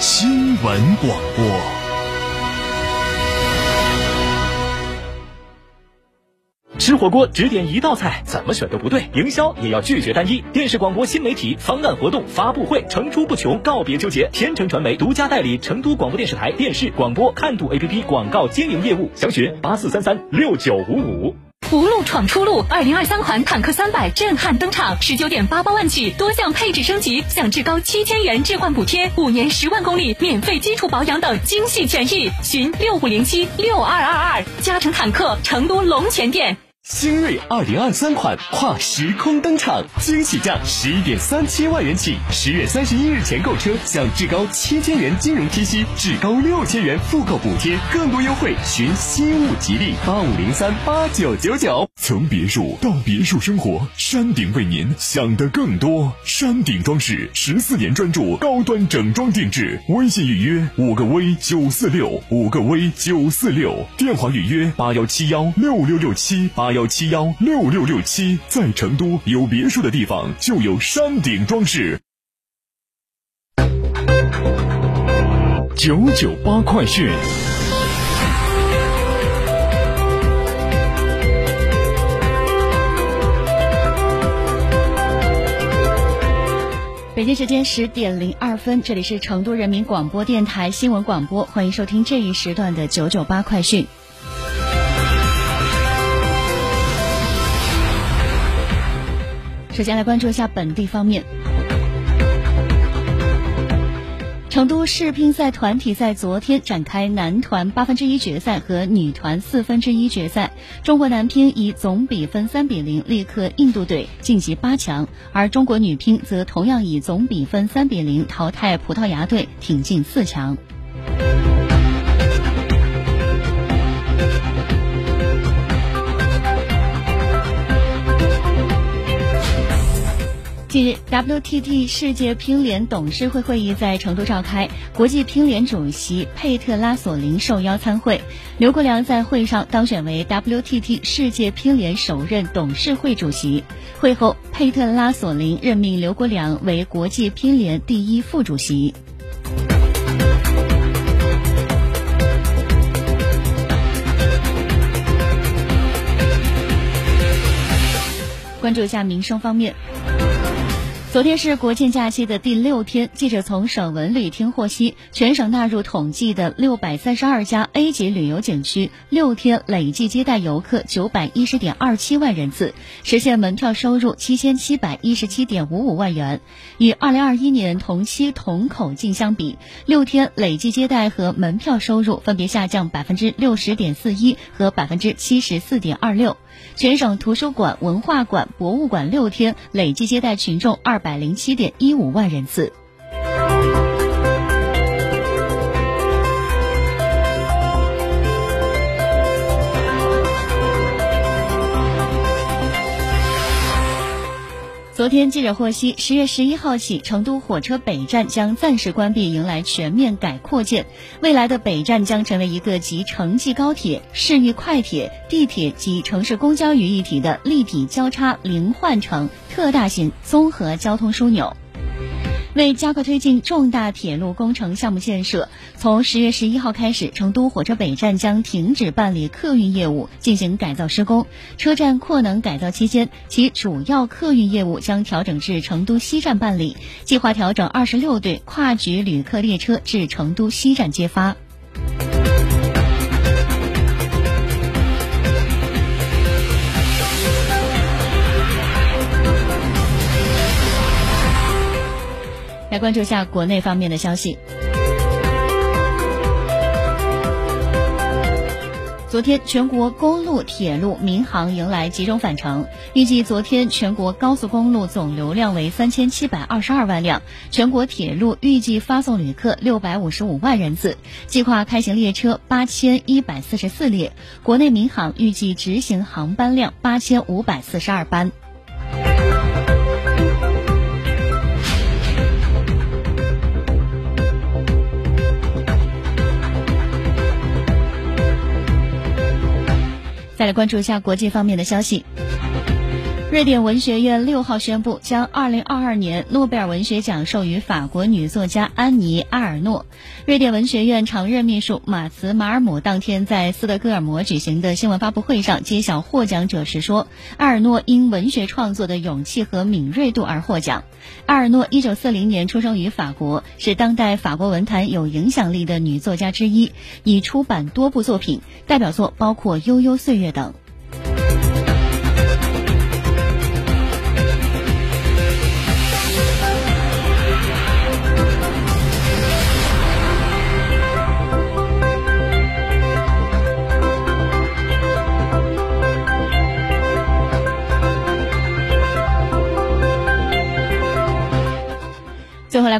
新闻广播。吃火锅只点一道菜，怎么选都不对。营销也要拒绝单一。电视广播新媒体方案活动发布会层出不穷，告别纠结。天成传媒独家代理成都广播电视台电视广播看度 APP 广告经营业务，详询八四三三六九五五。福路闯出路，二零二三款坦克三百震撼登场，十九点八八万起，多项配置升级，享至高七千元置换补贴，五年十万公里免费基础保养等精细权益。寻六五零七六二二二，加成坦克成都龙泉店。新锐二零二三款跨时空登场，惊喜价十一点三七万元起，十月三十一日前购车享至高七千元金融贴息，至高六千元复购补贴，更多优惠寻新物吉利八五零三八九九九。从别墅到别墅生活，山顶为您想的更多。山顶装饰十四年专注高端整装定制，微信预约五个 V 九四六五个 V 九四六，电话预约八幺七幺六六六七八幺。幺七幺六六六七，在成都有别墅的地方就有山顶装饰。九九八快讯。北京时间十点零二分，这里是成都人民广播电台新闻广播，欢迎收听这一时段的九九八快讯。首先来关注一下本地方面。成都世乒赛团体赛昨天展开男团八分之一决赛和女团四分之一决赛，中国男乒以总比分三比零力克印度队晋级八强，而中国女乒则同样以总比分三比零淘汰葡萄牙队挺进四强。近日，WTT 世界乒联董事会会议在成都召开，国际乒联主席佩特拉索林受邀参会。刘国梁在会上当选为 WTT 世界乒联首任董事会主席。会后，佩特拉索林任命刘国梁为国际乒联第一副主席。关注一下民生方面。昨天是国庆假期的第六天，记者从省文旅厅获悉，全省纳入统计的六百三十二家 A 级旅游景区，六天累计接待游客九百一十点二七万人次，实现门票收入七千七百一十七点五五万元。与二零二一年同期同口径相比，六天累计接待和门票收入分别下降百分之六十点四一和百分之七十四点二六。全省图书馆、文化馆、博物馆六天累计接待群众二百零七点一五万人次。天，记者获悉，十月十一号起，成都火车北站将暂时关闭，迎来全面改扩建。未来的北站将成为一个集城际高铁、市域快铁、地铁及城市公交于一体的立体交叉零换乘特大型综合交通枢纽。为加快推进重大铁路工程项目建设，从十月十一号开始，成都火车北站将停止办理客运业务，进行改造施工。车站扩能改造期间，其主要客运业务将调整至成都西站办理，计划调整二十六对跨局旅客列车至成都西站接发。关注一下国内方面的消息。昨天，全国公路、铁路、民航迎来集中返程。预计昨天全国高速公路总流量为三千七百二十二万辆，全国铁路预计发送旅客六百五十五万人次，计划开行列车八千一百四十四列。国内民航预计执行航班量八千五百四十二班。再来关注一下国际方面的消息。瑞典文学院六号宣布，将二零二二年诺贝尔文学奖授予法国女作家安妮·阿尔诺。瑞典文学院常任秘书马茨·马尔姆当天在斯德哥尔摩举行的新闻发布会上揭晓获奖者时说：“阿尔诺因文学创作的勇气和敏锐度而获奖。”阿尔诺一九四零年出生于法国，是当代法国文坛有影响力的女作家之一，已出版多部作品，代表作包括《悠悠岁月》等。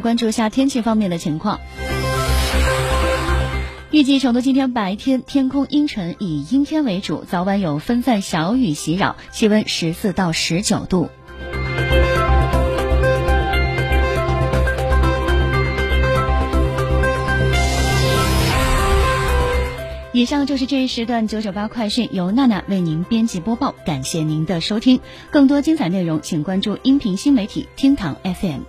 关注一下天气方面的情况。预计成都今天白天天空阴沉，以阴天为主，早晚有分散小雨袭扰，气温十四到十九度。以上就是这一时段九九八快讯，由娜娜为您编辑播报，感谢您的收听。更多精彩内容，请关注音频新媒体厅堂 FM。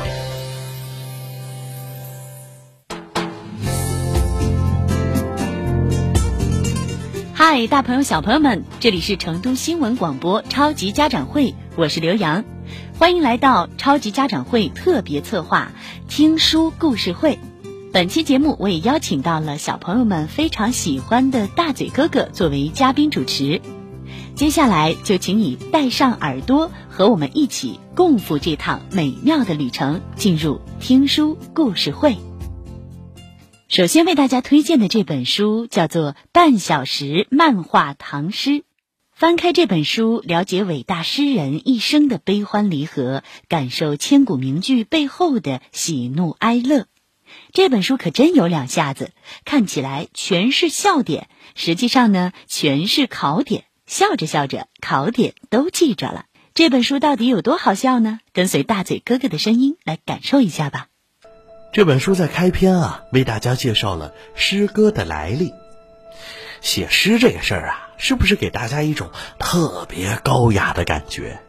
嗨，大朋友小朋友们，这里是成都新闻广播超级家长会，我是刘洋，欢迎来到超级家长会特别策划听书故事会。本期节目我也邀请到了小朋友们非常喜欢的大嘴哥哥作为嘉宾主持，接下来就请你带上耳朵，和我们一起共赴这趟美妙的旅程，进入听书故事会。首先为大家推荐的这本书叫做《半小时漫画唐诗》。翻开这本书，了解伟大诗人一生的悲欢离合，感受千古名句背后的喜怒哀乐。这本书可真有两下子，看起来全是笑点，实际上呢全是考点。笑着笑着，考点都记着了。这本书到底有多好笑呢？跟随大嘴哥哥的声音来感受一下吧。这本书在开篇啊，为大家介绍了诗歌的来历。写诗这个事儿啊，是不是给大家一种特别高雅的感觉？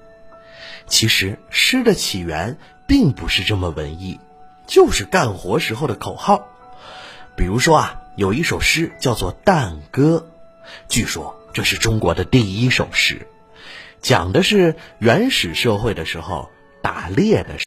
其实诗的起源并不是这么文艺，就是干活时候的口号。比如说啊，有一首诗叫做《旦歌》，据说这是中国的第一首诗，讲的是原始社会的时候打猎的。